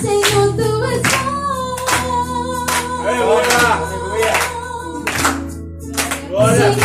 Señor, tú estás. ¡Gloria! ¡Gloria!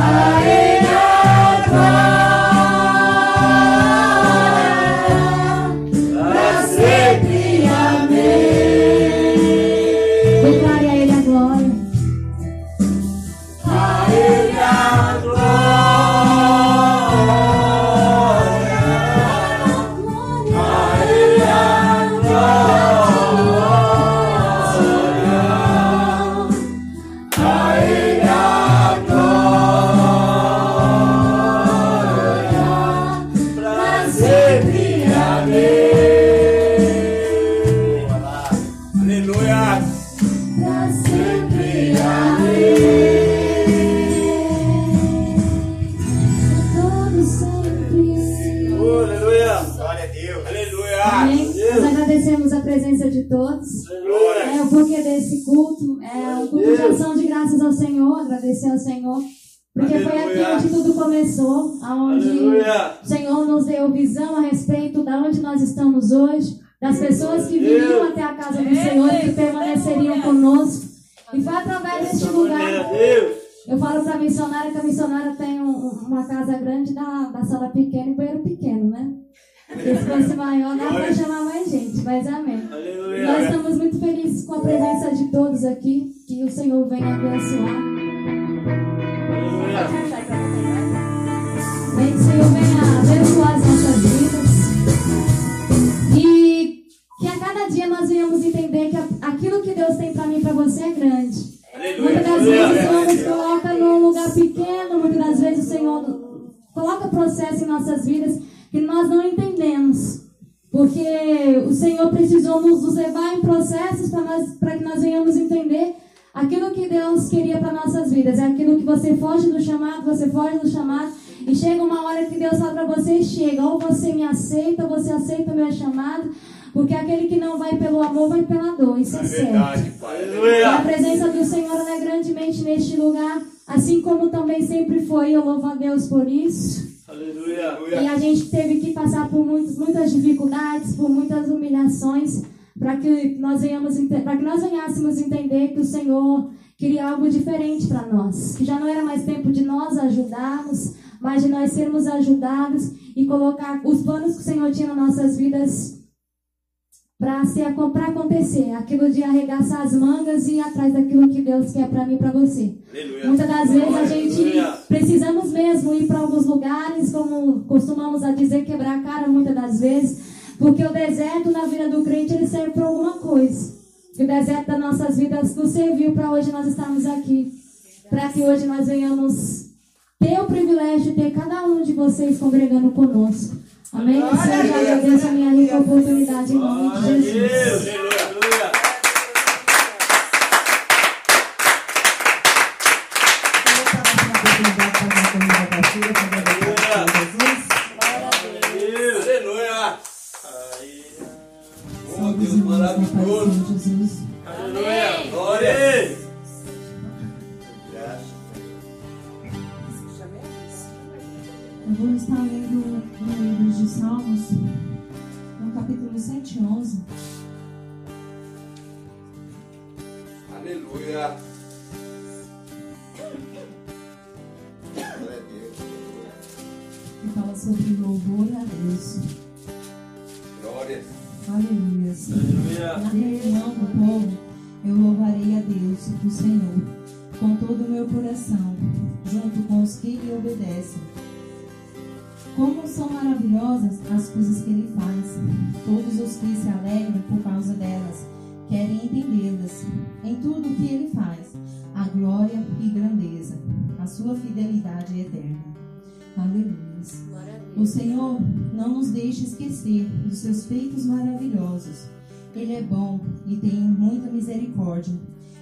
Hare venha abençoar. Aleluia. Vem que aceita, você aceita o meu chamado, porque aquele que não vai pelo amor vai pela dor, isso é, é verdade, certo. Pai. E a presença do Senhor é grandemente neste lugar, assim como também sempre foi, eu louvo a Deus por isso. Aleluia. E a gente teve que passar por muitas, muitas dificuldades, por muitas humilhações, para que nós venhamos, para que nós venhássemos entender que o Senhor queria algo diferente para nós, que já não era mais tempo de nós ajudarmos, mas de nós sermos ajudados e colocar os planos que o Senhor tinha nas nossas vidas para acontecer, aquilo de arregaçar as mangas e ir atrás daquilo que Deus quer para mim e para você. Aleluia. Muitas das vezes a gente Aleluia. precisamos mesmo ir para alguns lugares, como costumamos a dizer, quebrar a cara muitas das vezes, porque o deserto na vida do crente ele serve para alguma coisa. E o deserto das nossas vidas nos serviu para hoje nós estarmos aqui, para que hoje nós venhamos ter o privilégio de ter cada um de vocês congregando conosco. Amém? Glória Senhor, já agradeço a minha rica oportunidade em nome de Jesus. Aleluia. Deus como são maravilhosas as coisas que ele faz. Todos os que se alegram por causa delas querem entendê-las. Em tudo o que ele faz, a glória e grandeza, a sua fidelidade é eterna. Aleluia. O Senhor não nos deixa esquecer dos seus feitos maravilhosos. Ele é bom e tem muita misericórdia.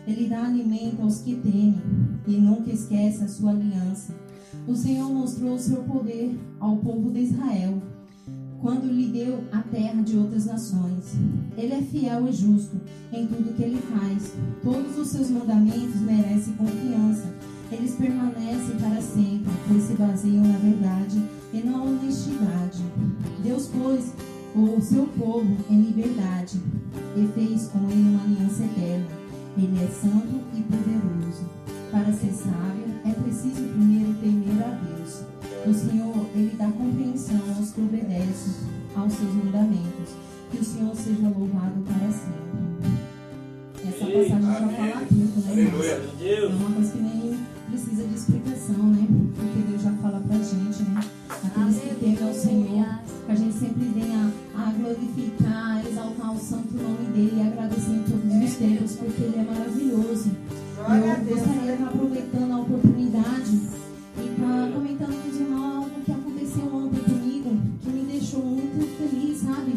Ele dá alimento aos que temem e nunca esquece a sua aliança o Senhor mostrou o seu poder ao povo de Israel quando lhe deu a terra de outras nações. Ele é fiel e justo em tudo que ele faz. Todos os seus mandamentos merecem confiança. Eles permanecem para sempre, pois se baseiam na verdade e na honestidade. Deus pôs o seu povo em liberdade e fez com ele uma aliança eterna. Ele é santo e poderoso. Para ser sábio, preciso primeiro temer a Deus. O Senhor, Ele dá compreensão aos que obedecem aos seus mandamentos. Que o Senhor seja louvado para sempre. Essa passagem já fala tudo, né, irmãos? É uma coisa que nem precisa de explicação, né? Porque Deus já fala pra gente, né? Aqueles que temem ao Senhor, que a gente sempre venha a glorificar, exaltar o santo nome dEle e agradecer em todos os tempos, porque Ele é maravilhoso. Eu gostaria de aproveitando a oportunidade comentando irmãos algo que aconteceu ontem comigo, que me deixou muito feliz, sabe?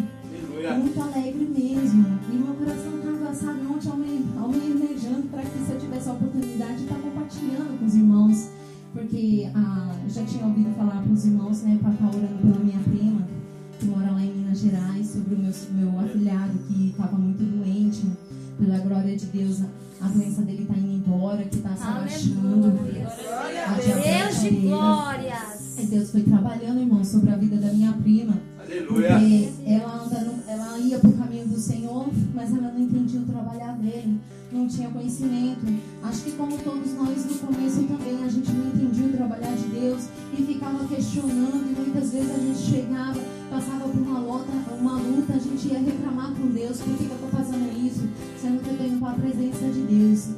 Muito alegre mesmo. E meu coração estava, sabe, ontem almejando para que se eu tivesse a oportunidade de estar compartilhando com os irmãos. Porque ah, já tinha ouvido falar para os irmãos, né, para estar orando pela minha prima, que mora lá em Minas Gerais, sobre o meu, meu afilhado que estava muito doente. Pela glória de Deus, a doença dele está indo embora, que está se abaixando. Deus de glórias. E Deus foi trabalhando, irmão, sobre a vida da minha prima. Aleluia. Porque ela, anda no, ela ia para o caminho Senhor, mas ela não entendia o trabalhar dele, não tinha conhecimento. Acho que como todos nós no começo também, a gente não entendia o trabalhar de Deus e ficava questionando e muitas vezes a gente chegava, passava por uma luta, uma luta, a gente ia reclamar com Deus, por que, eu estou fazendo isso? Sendo que eu tenho a presença de Deus.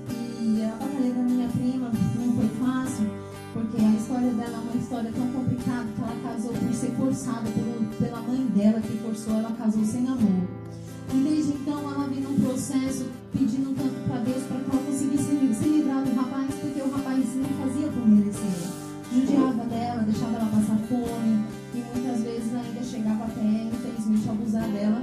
E a batalha da minha prima não foi fácil, porque a história dela é uma história tão complicada que ela casou por ser forçada pelo, pela mãe dela que forçou, ela casou sem amor. E desde então ela vem num processo pedindo tanto para Deus para que ela conseguisse se livrar do rapaz, porque o rapaz não fazia por merecer. Judiava dela, deixava ela passar fome e muitas vezes ainda chegava até, infelizmente, abusar dela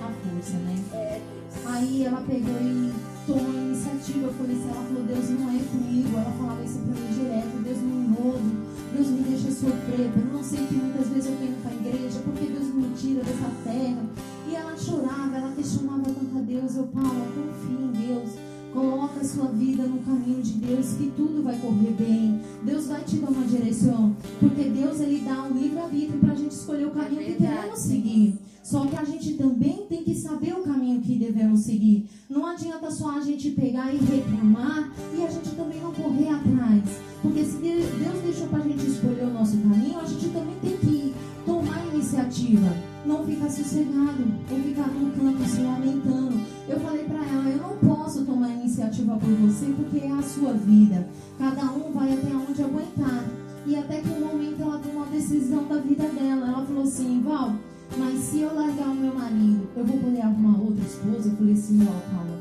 à força, né? Aí ela pegou e tomou a iniciativa. Eu falei assim, ela falou, Deus não é comigo. Ela falava isso pra mim direto, Deus me ouve, Deus me deixa sofrer. Eu não sei que muitas vezes eu venho para a igreja, porque Deus me tira dessa terra. E ela chorava, ela questionava tanto a Deus. Eu, Paula, confia em Deus. Coloca a sua vida no caminho de Deus, que tudo vai correr bem. Deus vai te dar uma direção. Porque Deus, Ele dá um livre-arbítrio para a gente escolher o caminho que queremos seguir. Só que a gente também tem que saber o caminho que devemos seguir. Não adianta só a gente pegar e reclamar e a gente também não correr atrás. Porque se Deus deixou para a gente escolher o nosso caminho, a gente também tem que tomar iniciativa. Não ficar sossegado ou ficar num canto se lamentando. Eu falei para ela, eu não posso tomar iniciativa por você porque é a sua vida. Cada um vai até onde aguentar. E até que um momento ela tomou uma decisão da vida dela. Ela falou assim, Val, mas se eu largar o meu marido, eu vou poder arrumar outra esposa? Eu falei assim, ó, Paula,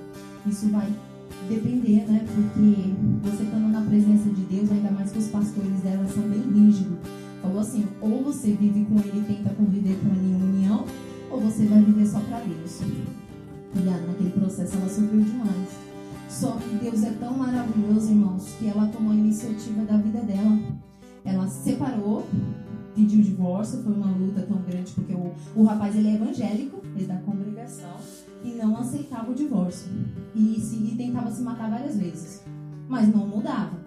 isso vai depender, né? Porque você estando na presença de Deus, ainda mais que os pastores dela são bem rígidos. Falou assim, ou você vive com ele e tenta conviver com ele em união, ou você vai viver só para Deus. E naquele processo ela sofreu demais. Só que Deus é tão maravilhoso, irmãos, que ela tomou a iniciativa da vida dela. Ela separou, pediu divórcio, foi uma luta tão grande, porque o, o rapaz ele é evangélico, ele é da congregação, e não aceitava o divórcio. E, se, e tentava se matar várias vezes, mas não mudava.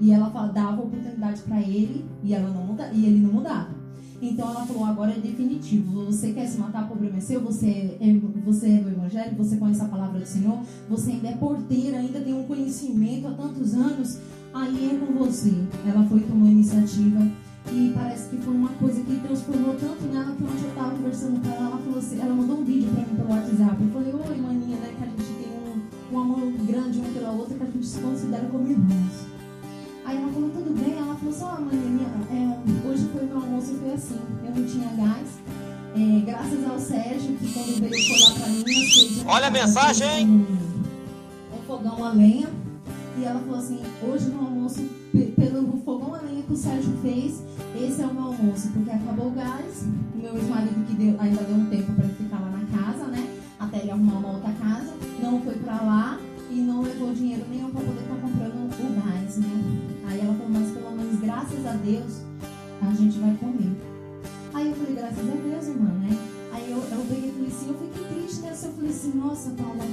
E ela dava oportunidade para ele e, ela não muda, e ele não mudava. Então ela falou: agora é definitivo. Você quer se matar, problema é seu. Você é, você é do Evangelho, você conhece a palavra do Senhor, você ainda é porteira, ainda tem um conhecimento há tantos anos. Aí é com você. Ela foi tomar iniciativa e parece que foi uma coisa que transformou tanto nela que ontem eu estava conversando com ela, ela falou assim, ela mandou um vídeo para mim pelo WhatsApp. Eu falei, oi maninha, né? Que a gente tem um, um amor grande uma pela outra que a gente se considera como irmãos. Aí ela falou, tudo bem? Ela falou ó oh, maninha, é, hoje foi meu almoço, foi assim, eu não tinha gás. É, graças ao Sérgio, que quando veio colar pra mim, fez Olha a mensagem, hein? Um, um fogão a lenha. E ela falou assim, hoje no almoço, pelo fogão a lenha que o Sérgio fez, esse é o meu almoço, porque acabou o gás. O meu ex-marido que deu, ainda deu um tempo para ele ficar lá na casa, né? Até ele arrumar uma outra casa. Não foi para lá e não levou dinheiro nenhum para poder estar tá comprando o gás, né? Aí ela falou, mas pelo menos graças a Deus a gente vai comer. Aí eu falei, graças a Deus, irmã, né? Aí eu, eu peguei e falei assim, eu fiquei triste nessa. Eu falei assim, nossa, Paula,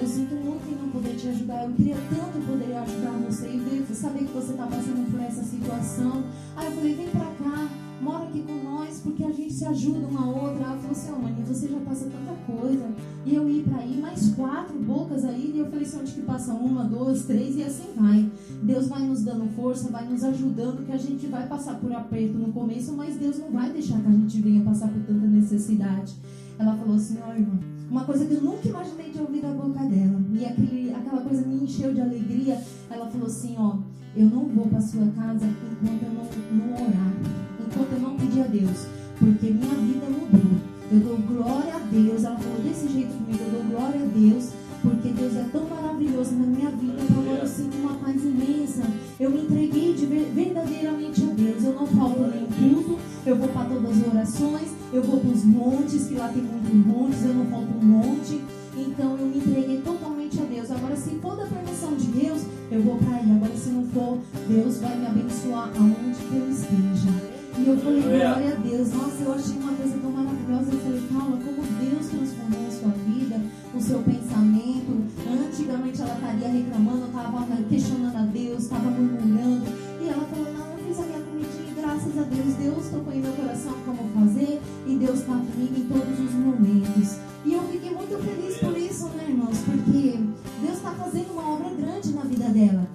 eu sinto muito em não poder te ajudar. Eu queria tanto poder ajudar você e ver, saber que você está passando por essa situação. Aí eu falei, vem pra cá, mora aqui com nós, porque a gente se ajuda uma a outra. Ela falou assim, maninha, você já passa tanta coisa. E eu ir para aí, mais quatro bocas aí. E eu falei assim, onde que passa uma, duas, três e assim vai. Deus vai nos dando força, vai nos ajudando, que a gente vai passar por aperto no começo, mas Deus não vai deixar que a gente venha passar por tanta necessidade. Ela falou assim, ó, oh, irmã, uma coisa que eu nunca imaginei de ouvir da boca dela. E aquele, aquela coisa me encheu de alegria. Ela falou assim, ó, eu não vou para sua casa enquanto eu não, não orar, enquanto eu não pedir a Deus, porque minha vida mudou. Eu dou glória a Deus. Ela falou desse jeito comigo, eu dou glória a Deus, porque Deus é tão maravilhoso na minha vida. Agora eu sinto uma paz imensa. Eu me entreguei de, verdadeiramente a Deus. Eu não falto nem culto, eu vou para todas as orações, eu vou para os montes, que lá tem muitos montes, eu não falto um monte. Então eu me entreguei totalmente a Deus. Agora, se for da permissão de Deus, eu vou para aí. Agora, se não for, Deus vai me abençoar aonde que eu esteja. E eu falei, glória a Deus. Nossa, eu achei uma coisa tão maravilhosa. Eu falei, Paula, como Deus transformou a sua vida, o seu pensamento. Antigamente ela estaria reclamando, estava questionando a Deus, estava murmurando. E ela falou, não, eu fiz a minha comidinha e graças a Deus, Deus tocou em meu coração como fazer. E Deus está comigo em todos os momentos. E eu fiquei muito feliz por isso, né, irmãos? Porque Deus está fazendo uma obra grande na vida dela.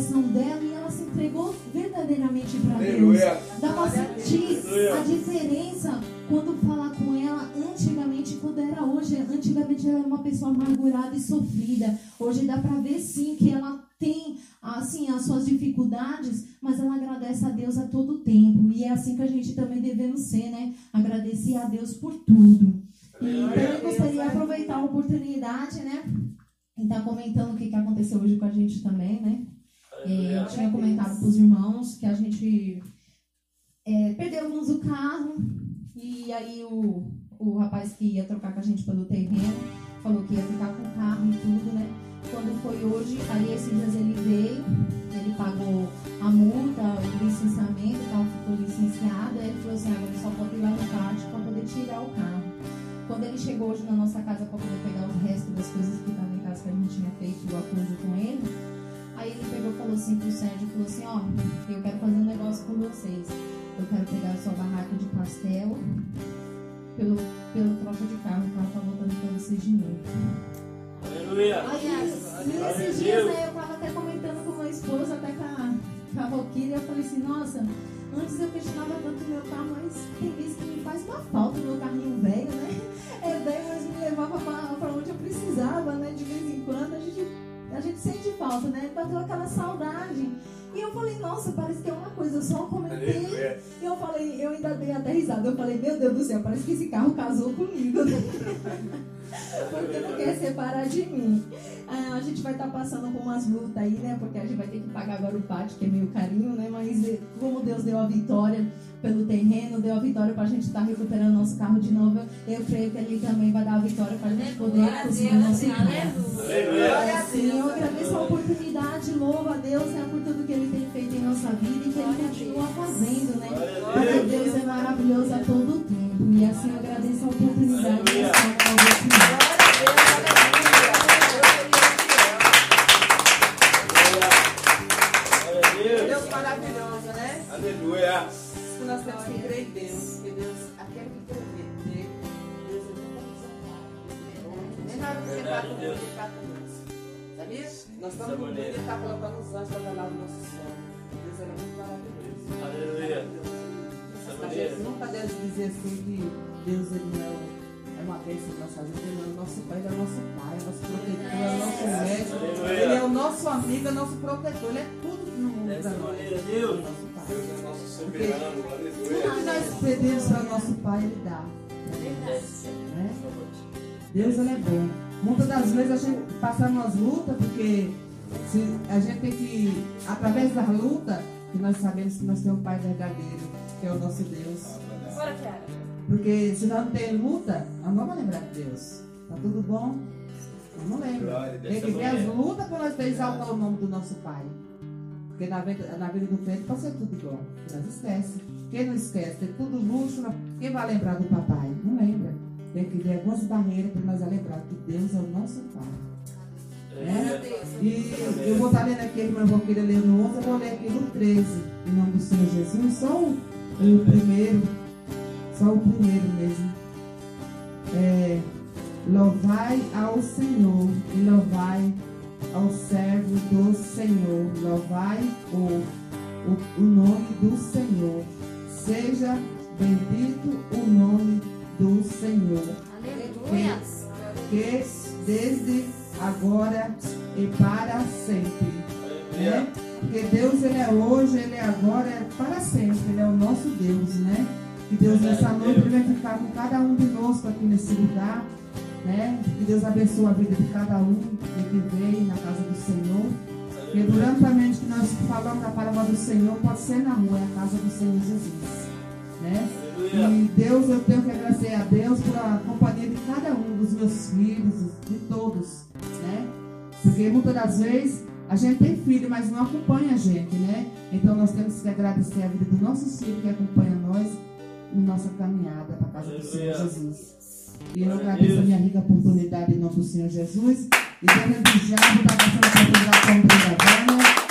Coração dela e ela se entregou verdadeiramente para Deus. Dá para sentir a diferença quando falar com ela antigamente, quando era hoje. Antigamente ela era uma pessoa amargurada e sofrida. Hoje dá para ver sim que ela tem assim as suas dificuldades, mas ela agradece a Deus a todo tempo. E é assim que a gente também devemos ser, né? Agradecer a Deus por tudo. Então eu gostaria de aproveitar a oportunidade, né? E estar tá comentando o que, que aconteceu hoje com a gente também, né? É, eu tinha comentado para os irmãos que a gente é, perdemos o carro e aí o, o rapaz que ia trocar com a gente pelo terreno falou que ia ficar com o carro e tudo, né? Quando foi hoje, aí esses dias ele veio, ele pagou a multa, o licenciamento, o carro ficou licenciado, aí ele falou assim, agora só pode ir lá no kart para poder tirar o carro. Quando ele chegou hoje na nossa casa para poder pegar o resto das coisas que estavam em casa que a gente tinha feito o acordo com ele, aí ele pegou e falou assim pro Sérgio, falou assim, ó, oh, eu quero fazer um negócio com vocês. Eu quero pegar a sua barraca de pastel pelo, pelo troca de carro, o carro tá voltando para vocês de novo. Aleluia. Aí, nesses dias né, eu tava até comentando com minha esposa, até com a, com a eu falei assim, nossa, antes eu questionava tanto o meu carro, mas tem vezes que me faz uma falta o meu carrinho velho, né? É velho, mas me levava para onde eu precisava, né? De vez em quando a gente, a gente sente falta, né? Bateu aquela saudade. E eu falei, nossa, parece que é uma coisa, eu só comentei. E eu falei, eu ainda dei até risada. Eu falei, meu Deus do céu, parece que esse carro casou comigo. porque não quer separar de mim. Ah, a gente vai estar tá passando por umas lutas aí, né? Porque a gente vai ter que pagar agora o pátio, que é meio carinho, né? Mas eh, como Deus deu a vitória pelo terreno, deu a vitória para a gente estar tá recuperando nosso carro de novo, eu creio que Ele também vai dar a vitória para a gente poder conseguir nosso carro. Sim, eu agradeço a oportunidade, louvo a Deus né, por tudo que Ele tem feito em nossa vida e que Ele continua fazendo, né? Porque Deus é maravilhoso a todo tempo. E assim eu agradeço a oportunidade colocando os anjos para velar o nosso sonho. Deus é muito maravilhoso. Aleluia. A gente nunca deve dizer assim que Deus ele não é é uma bênção na nossa vida. Ele é o nosso pai, ele é o nosso pai, é o nosso protetor, é o nosso médico. Ele é o nosso amigo, é o nosso protetor. Ele é tudo no mundo. Dessa maneira, Deus. Deus é nosso soberano. Tudo que nós pedimos para o nosso pai, ele dá. Né? Deus ele é bom. Muitas das vezes a gente passa umas lutas, porque se a gente tem que, através da luta, que nós sabemos que nós temos um Pai verdadeiro, que é o nosso Deus. Bora, Kiara. Porque se não tem luta, não vamos lembrar de Deus. Tá tudo bom? Não lembra. Tem que ver as lutas para nós exaltar o nome do nosso Pai. Porque na vida, na vida do crente pode ser tudo igual. Nós esquece. Quem não esquece? Tem tudo luxo. Quem vai lembrar do papai? Não lembra. Tem que ver algumas barreiras para nós lembrar que Deus é o nosso Pai. Né? E eu vou estar lendo aqui, mas eu vou querer ler no 11, eu vou ler aqui no 13, em nome do Senhor Jesus. Só o, o primeiro só o primeiro mesmo. É, louvai ao Senhor e louvai ao servo do Senhor. Louvai o, o, o nome do Senhor. Seja bendito o nome do Senhor. Aleluia. Que, que desde agora e para sempre. Né? Porque Deus ele é hoje, ele é agora, é para sempre. Ele é o nosso Deus, né? Que Deus nessa noite ele vai ficar com cada um de nós aqui nesse lugar. Né? Que Deus abençoe a vida de cada um que veio na casa do Senhor. Porque durante a mente que nós falamos da palavra do Senhor, pode ser na rua, é a casa do Senhor Jesus. Né? E Deus, eu tenho que agradecer a Deus pela companhia de cada um dos meus filhos, de todos, né? Porque muitas das vezes a gente tem filho, mas não acompanha a gente, né? Então nós temos que agradecer a vida do nosso filho que acompanha nós em nossa caminhada para a casa Aleluia. do Senhor Jesus. E eu agradeço a minha rica oportunidade em nome do Senhor Jesus. E desejo já vou dar a oportunidade para o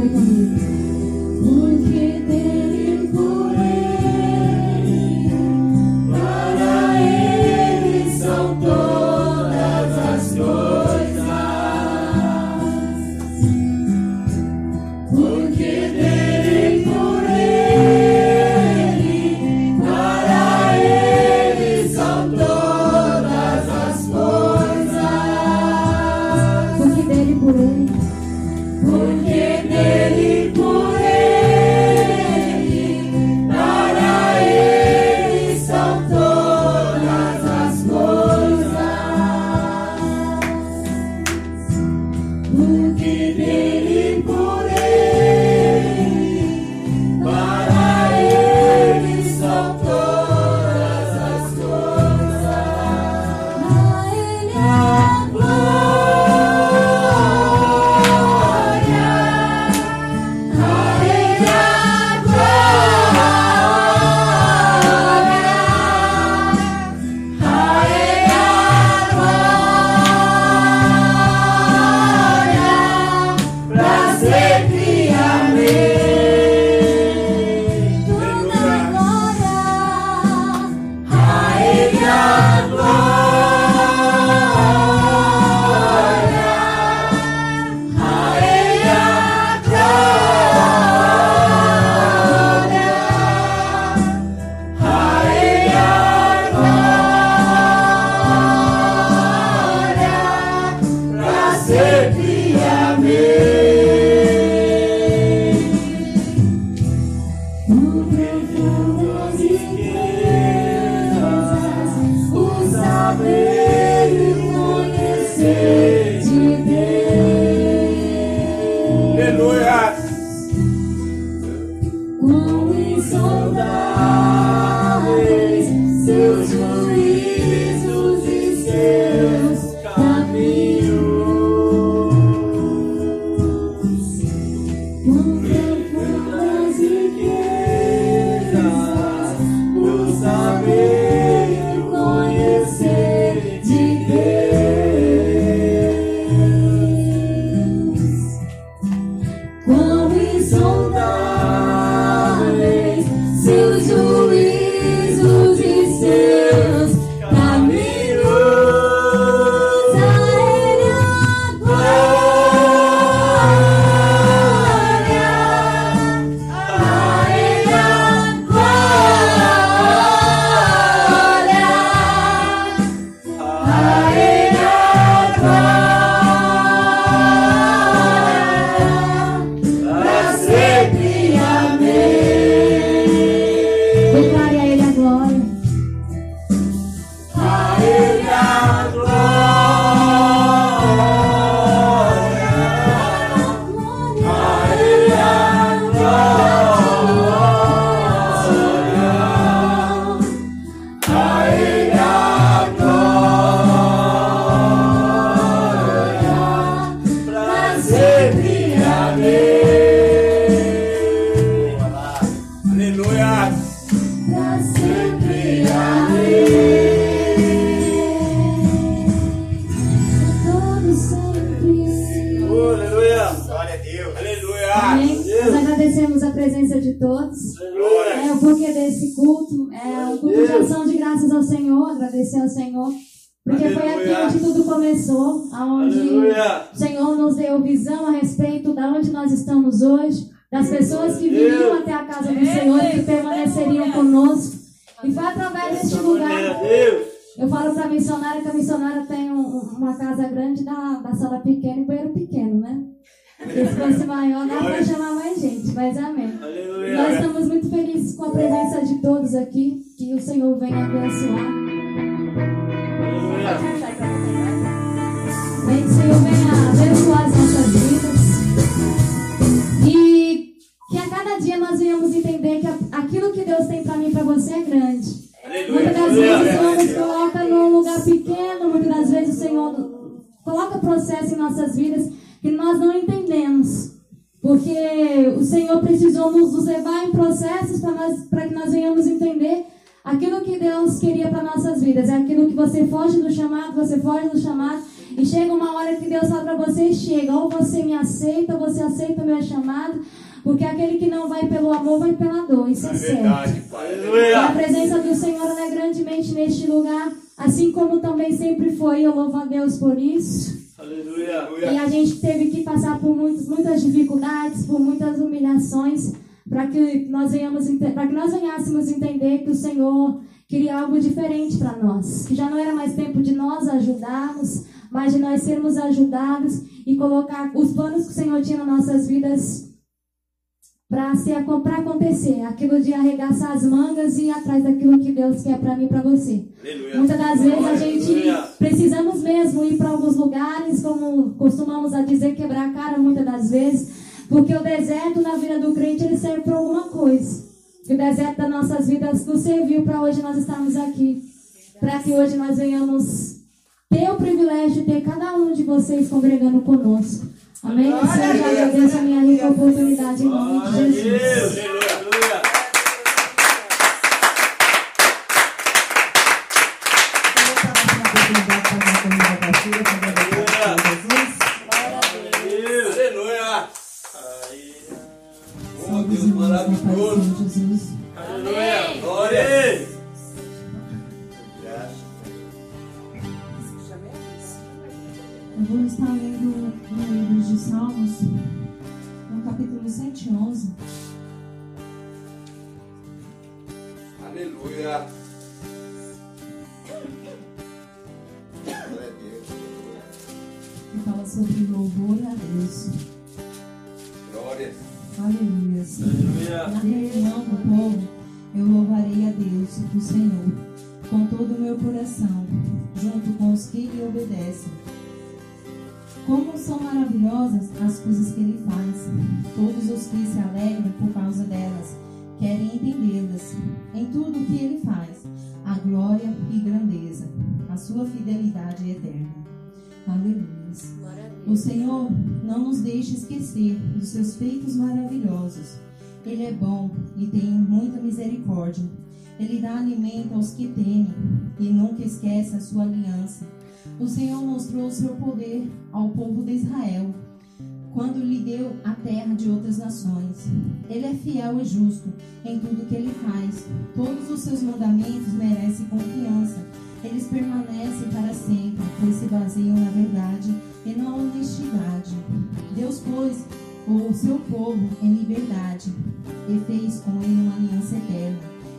conmigo. Porque te 每次有咩啊？É a presença do Senhor é grandemente neste lugar, assim como também sempre foi. Eu louvo a Deus por isso. Aleluia. E a gente teve que passar por muitos, muitas dificuldades, por muitas humilhações, para que nós venhamos, para que nós venhássemos entender que o Senhor queria algo diferente para nós, que já não era mais tempo de nós ajudarmos, mas de nós sermos ajudados e colocar os planos que o Senhor tinha nas nossas vidas para acontecer, aquilo de arregaçar as mangas e ir atrás daquilo que Deus quer para mim e para você. Aleluia. Muitas das vezes a gente Aleluia. precisamos mesmo ir para alguns lugares, como costumamos a dizer, quebrar a cara muitas das vezes, porque o deserto na vida do crente ele serve para alguma coisa. E o deserto das nossas vidas nos serviu para hoje nós estarmos aqui, para que hoje nós venhamos ter o privilégio de ter cada um de vocês congregando conosco. Amém? Senhor, já agradeço a minha rica oportunidade em nome de Glória a Deus. Jesus. Aleluia. Deus. Senhor Jesus. Aleluia. Glória. Eu vou estar lendo Salmos, no capítulo 111. Aleluia. Glória a Deus. que fala sobre louvor a Deus. Glória. Aleluia. Aleluia. Na reunião do povo, eu louvarei a Deus, o Senhor, com todo o meu coração, junto com os que lhe obedecem. Como são maravilhosas as coisas que ele faz. Todos os que se alegram por causa delas querem entendê-las. Em tudo o que ele faz, a glória e grandeza, a sua fidelidade eterna. Aleluia. O Senhor não nos deixa esquecer dos seus feitos maravilhosos. Ele é bom e tem muita misericórdia. Ele dá alimento aos que temem e nunca esquece a sua aliança. O Senhor mostrou o seu poder ao povo de Israel quando lhe deu a terra de outras nações. Ele é fiel e justo em tudo que ele faz. Todos os seus mandamentos merecem confiança. Eles permanecem para sempre, pois se baseiam na verdade e na honestidade. Deus pôs o seu povo em liberdade e fez com ele uma aliança eterna.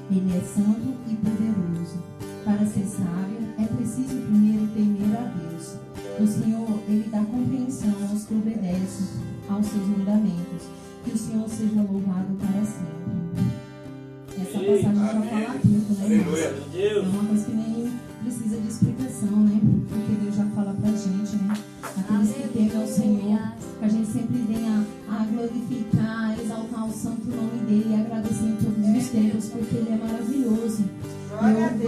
Ele é santo e poderoso. Para ser sábio, é preciso primeiro temer a Deus. O Senhor, Ele dá compreensão aos que obedecem aos seus mandamentos. Que o Senhor seja louvado para sempre. Essa passagem já Amém. fala tudo, né? Aleluia. É Deus. uma coisa que nem precisa de explicação, né? Porque Deus já fala pra gente, né? Aqueles que temem ao Senhor, que a gente sempre venha a glorificar, a exaltar o santo nome dele e agradecer em todos os tempos, porque ele é maravilhoso. Eu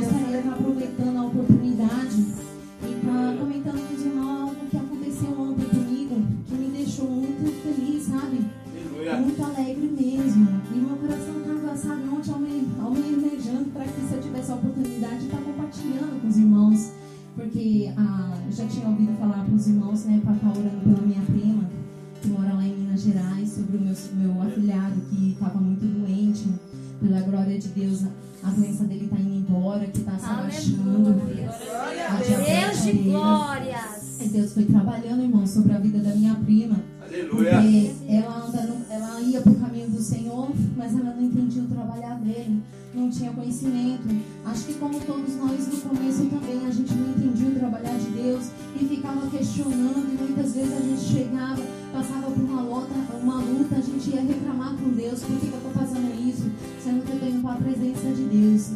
gostaria de estar aproveitando a oportunidade e estar comentando com os irmãos algo que aconteceu ontem comigo, que me deixou muito feliz, sabe? Aleluia. muito alegre mesmo. E meu coração estava, sabe, ontem alme- almejando para que se eu tivesse a oportunidade de estar compartilhando com os irmãos. Porque ah, já tinha ouvido falar para os irmãos, né, para estar orando pela minha prima, que mora lá em Minas Gerais, sobre o meu, meu afilhado que estava muito doente. Pela glória de Deus, a, a doença dele está indo embora, que está se abaixando. Deus de glórias. E Deus foi trabalhando, irmão, sobre a vida da minha prima. Aleluia. Porque ela, anda no- ela ia para o caminho do Senhor, mas ela não entendia o trabalhar dele, não tinha conhecimento. Acho que como todos nós no começo também, a gente não entendia o trabalhar de Deus e ficava questionando e muitas vezes a gente chegava, passava por uma luta, uma luta, a gente ia reclamar com Deus, por que, eu estou fazendo isso? Sendo que eu tenho a presença de Deus.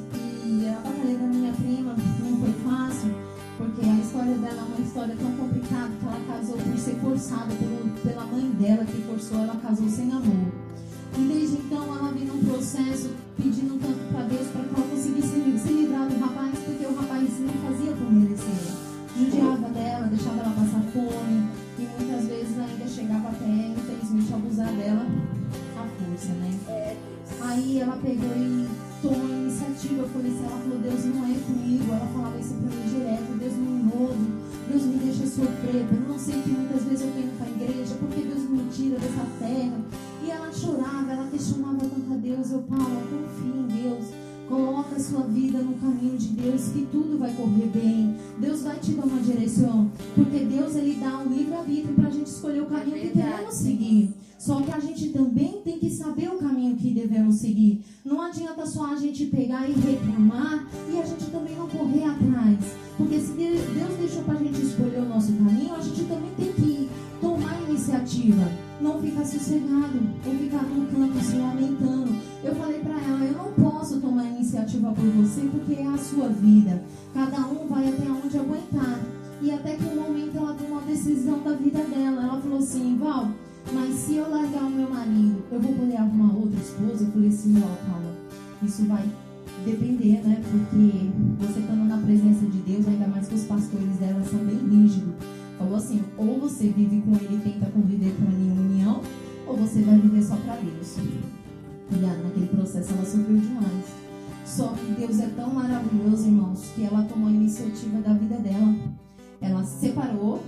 E a batalha da minha prima não foi fácil, porque a história dela é uma história tão complicada que ela casou por ser forçada pelo, pela mãe dela que forçou, ela casou sem amor. E desde então ela vem num processo pedindo tanto para Deus para que ela conseguisse se, livrar do rapaz, porque o rapaz não fazia por merecer. Judiava dela, deixava ela passar fome e muitas vezes ainda chegava até, infelizmente, abusar dela à força, né? Aí ela pegou e tomou a iniciativa, eu falei assim, ela falou, Deus não é comigo, ela falava isso pra mim direto, Deus me envolve, Deus me deixa sofrer, eu não sei que muitas vezes eu venho pra igreja, porque Deus me tira dessa terra. E ela chorava, ela questionava tanto a Deus, eu, Paula, confia em Deus. Coloca a sua vida no caminho de Deus, que tudo vai correr bem. Deus vai te dar uma direção. Porque Deus, Ele dá um livre-arbítrio para a gente escolher o caminho que queremos seguir. Só que a gente também tem que saber o caminho que devemos seguir. Não adianta só a gente pegar e reclamar e a gente também não correr atrás. Iniciativa. Não ficar sossegado ou ficar num canto se lamentando. Eu falei pra ela, eu não posso tomar iniciativa por você porque é a sua vida. Cada um vai até onde aguentar. E até que um momento ela tomou uma decisão da vida dela. Ela falou assim, Val, mas se eu largar o meu marido, eu vou poder arrumar outra esposa? Eu falei assim, ó, Paula, isso vai depender, né? Porque você estando na presença de Deus, ainda mais que os pastores dela são bem rígidos. Falou assim, ou você vive com ele e tenta conviver com ele em união, ou você vai viver só para Deus. E ah, naquele processo ela sofreu demais. Só que Deus é tão maravilhoso, irmãos, que ela tomou a iniciativa da vida dela. Ela se separou,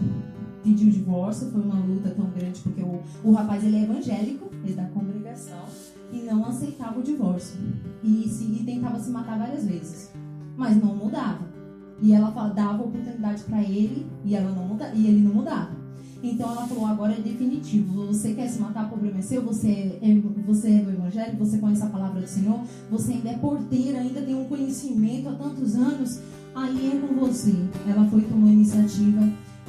pediu o divórcio, foi uma luta tão grande, porque o, o rapaz ele é evangélico, ele é da congregação, e não aceitava o divórcio. E, se, e tentava se matar várias vezes. Mas não mudava. E ela fala- dava oportunidade para ele e, ela não muda, e ele não mudava. Então ela falou, agora é definitivo. Você quer se matar, o problema é seu. Você é, você é do evangelho, você conhece a palavra do Senhor, você ainda é porteira, ainda tem um conhecimento há tantos anos. Aí é com você. Ela foi tomar iniciativa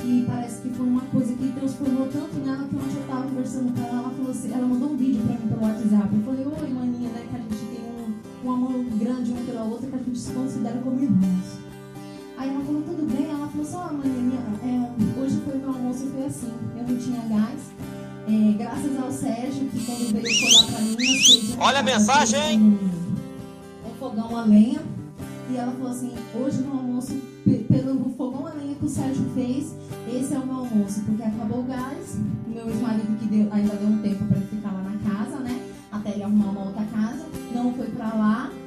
e parece que foi uma coisa que transformou tanto nela que ontem eu estava conversando com ela, ela falou assim, ela mandou um vídeo para mim pelo WhatsApp. Eu falei, oi maninha, né? Que a gente tem um, um amor grande um pela outra, que a gente se considera como irmãos. Aí ela falou, tudo bem? Ela falou assim, ó, maninha, é, hoje foi meu almoço, foi assim, eu não tinha gás. É, graças ao Sérgio, que quando veio colar pra mim, fez um- Olha a mensagem? Um, um fogão a lenha. E ela falou assim, hoje no almoço, pe- pelo fogão a lenha que o Sérgio fez, esse é o meu almoço, porque acabou o gás. O meu ex-marido que deu, ainda deu um tempo para ele ficar lá na casa, né? Até ele arrumar uma outra casa. Não foi pra lá e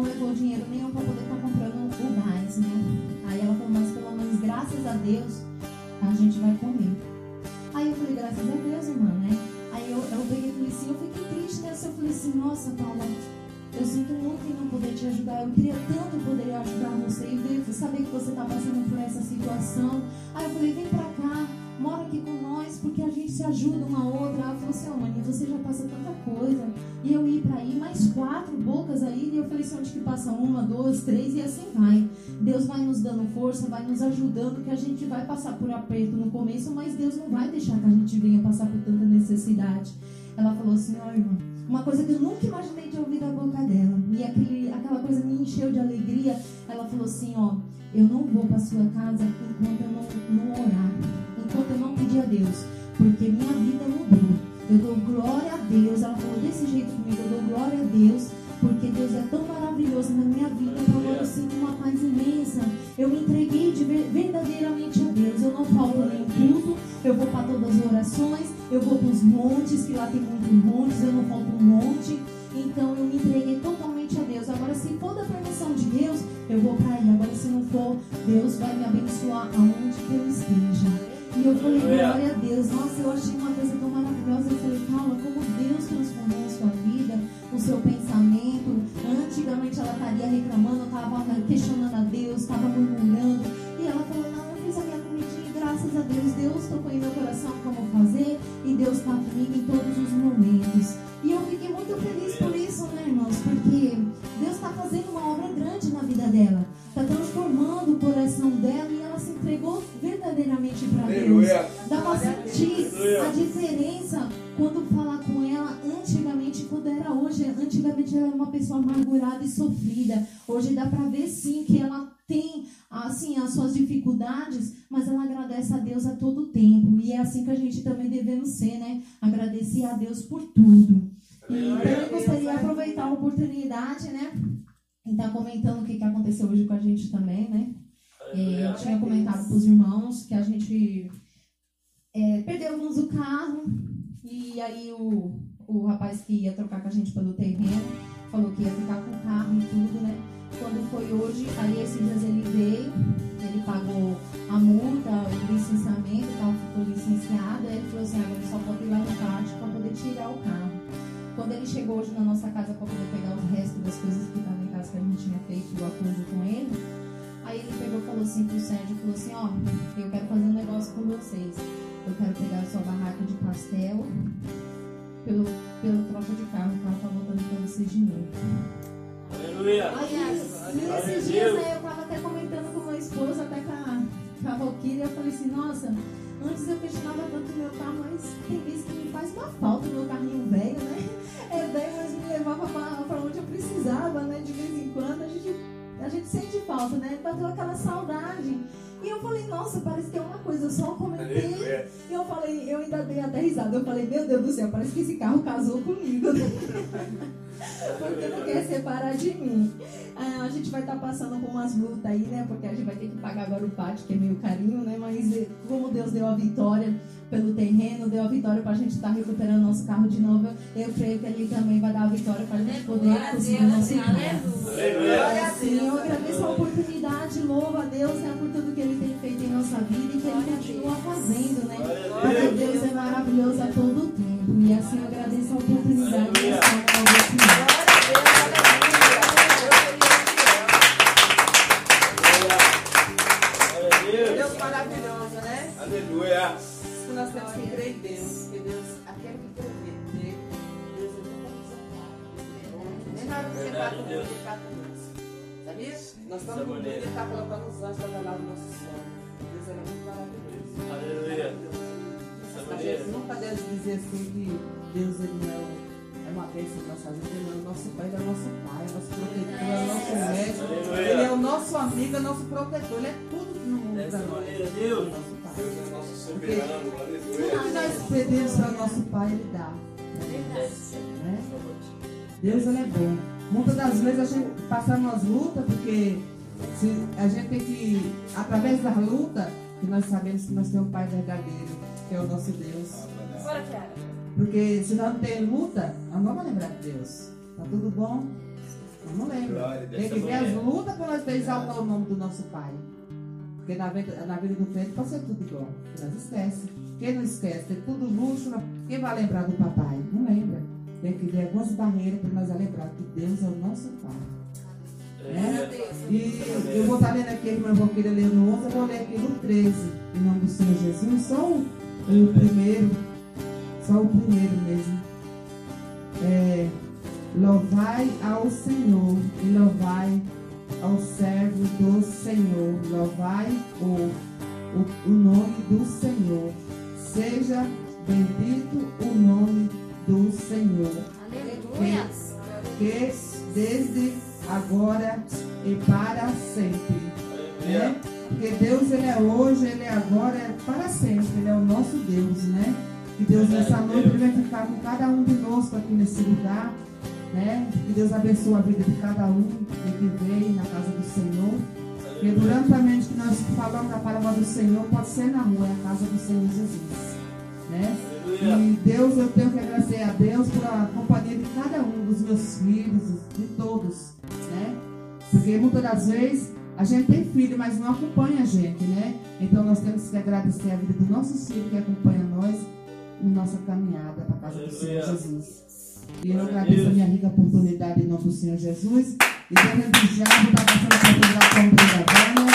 não levou dinheiro nenhum para poder estar comprando o gás, né? Aí ela falou, mas pelo menos graças a Deus a gente vai comer. Aí eu falei, graças a Deus, irmã, né? Aí eu, eu peguei e falei assim, eu fiquei triste nessa. Eu falei assim, nossa, Paula, eu sinto muito em não poder te ajudar. Eu queria tanto poder ajudar você e ver, saber que você está passando por essa situação. Aí eu falei, vem pra cá, mora aqui com nós, porque a gente se ajuda uma a outra. Ela falou assim, ó, maninha, você já passa tanta coisa. E eu ir pra aí, mais quatro bocas aí. E eu falei assim, onde que passa uma, duas, três, e assim vai. Deus vai nos dando força, vai nos ajudando, que a gente vai passar por aperto no começo, mas Deus não vai deixar que a gente venha passar por tanta necessidade. Ela falou assim, ó irmã, uma coisa que eu nunca imaginei de ouvir da boca dela, e aquele, aquela coisa me encheu de alegria. Ela falou assim, ó, eu não vou para sua casa enquanto eu não, não orar, enquanto eu não pedir a Deus, porque minha vida mudou. Eu dou glória a Deus. Ela falou desse jeito comigo, eu dou glória a Deus, porque Deus é tão maravilhoso na minha vida agora eu sinto uma paz imensa. Eu me entreguei de ver- verdadeiramente a Deus. Eu não falto nem culto, eu vou para todas as orações, eu vou para os montes, que lá tem muitos montes, eu não falto um monte. Então eu me entreguei totalmente a Deus. Agora, se for da permissão de Deus, eu vou para. Agora, se não for, Deus vai me abençoar aonde que eu esteja. E eu falei, glória a Deus. Nossa, eu achei uma coisa tão maravilhosa. Eu falei, Paula, como Deus transformou a sua vida, o seu pensamento. Antigamente ela estaria reclamando, estava questionando a Deus, estava murmurando. E ela falou, não, graças a Deus, Deus tocou em meu coração como fazer. E Deus está comigo em todos os momentos. E eu fiquei muito feliz por isso, né, irmãos? Porque Deus está fazendo uma obra grande na vida dela. Está transformando o coração dela e ela se entregou verdadeiramente para Deus. Dá pra sentir a diferença quando falar com ela antigamente, quando era hoje. Antigamente ela era uma pessoa amargurada e sofrida. Hoje dá pra ver sim que ela tem assim as suas dificuldades, mas ela agradece a Deus a todo tempo. E é assim que a gente também devemos ser, né? Agradecer a Deus por tudo. E então eu gostaria de aproveitar a oportunidade, né? E tá comentando o que, que aconteceu hoje com a gente também, né? É, eu tinha comentado para os irmãos que a gente é, perdemos o carro e aí o, o rapaz que ia trocar com a gente pelo terreno falou que ia ficar com o carro e tudo, né? Quando foi hoje, aí esses dias ele veio, ele pagou a multa, o licenciamento e tal, ficou licenciado, aí ele falou assim, agora só pode ir lá no pátio para poder tirar o carro. Quando ele chegou hoje na nossa casa para poder pegar o resto das coisas que estavam em casa que a gente tinha feito o acordo com ele, Aí ele pegou e falou assim pro Sérgio, falou assim, ó, eu quero fazer um negócio com vocês. Eu quero pegar a sua barraca de pastel pelo, pelo troca de carro, o carro tá voltando pra vocês de novo. Aleluia. Aí, nesses dias aí, eu tava até comentando com meu esposo, até com a, com a Valkyria, eu falei assim, nossa, antes eu questionava tanto meu carro, mas tem vezes que me faz uma falta o meu carrinho velho, né? É velho, mas me levava pra onde eu precisava, né? De vez em quando a gente, a gente sente falta, né? Bateu aquela saudade. E eu falei, nossa, parece que é uma coisa, eu só comentei. E eu falei, eu ainda dei até risada. Eu falei, meu Deus do céu, parece que esse carro casou comigo. né? Porque não quer separar de mim. Ah, a gente vai estar passando por umas lutas aí, né? Porque a gente vai ter que pagar agora o pátio, que é meio carinho, né? Mas eh, como Deus deu a vitória pelo terreno, deu a vitória pra gente estar recuperando nosso carro de novo, eu creio que Ele também vai dar a vitória pra gente poder conseguir o nosso carro. Aleluia. Agradeço a a Deus né, por tudo que Ele tem feito em nossa vida e que Ele continua fazendo, né? Porque Deus é maravilhoso a todo tempo. E assim eu agradeço a oportunidade ele é tudo que no mundo Dessa nós. maneira, Deus. Nosso pai. Deus é nosso soberano, Tudo que aleluia. nós pedimos para nosso pai, ele dá. Né? Deus ele é bom. Muitas das vezes a gente passa umas lutas porque se a gente tem que, através da luta, que nós sabemos que nós temos um Pai verdadeiro, que é o nosso Deus. Porque se nós não tem luta, nós não vamos lembrar de Deus. Tá tudo bom? Nós não. Glória, Tem que ver as lutas para nós ter exaltar o nome do nosso Pai. Porque na vida, na vida do crente pode ser tudo igual. Nós esquece. Quem não esquece, tem tudo luxo. Quem vai lembrar do papai? Não lembra. Tem que ver algumas barreiras para nós lembrar que Deus é o nosso Pai. Né? E eu vou estar lendo aqui, irmã, eu vou querer ler no 11, eu vou ler aqui no 13, em nome do Senhor Jesus, só o, o primeiro, só o primeiro mesmo. É, louvai ao Senhor e louvai ao servo do Senhor, louvai o, o, o nome do Senhor, seja bendito o nome do Senhor Aleluia. que desde agora e para sempre. Né? Porque Deus ele é hoje, ele é agora, é para sempre. Ele é o nosso Deus, né? Que Deus nessa noite ele vai ficar com cada um de nós aqui nesse lugar, né? Que Deus abençoe a vida de cada um que veio na casa do Senhor. Porque durante a mente que nós falamos a palavra do Senhor, pode ser na rua, é a casa do Senhor Jesus. Né? Aleluia. E Deus, eu tenho que agradecer a Deus pela companhia de cada um dos meus filhos, de todos, né? Porque muitas das vezes a gente tem filho, mas não acompanha a gente, né? Então nós temos que agradecer a vida dos nossos filhos que acompanham nós em nossa caminhada para a casa do Senhor Aleluia. Jesus. E eu agradeço a minha rica oportunidade em nome do Senhor Jesus. E Deus me diabo está passando a oportunidade com a Vânia.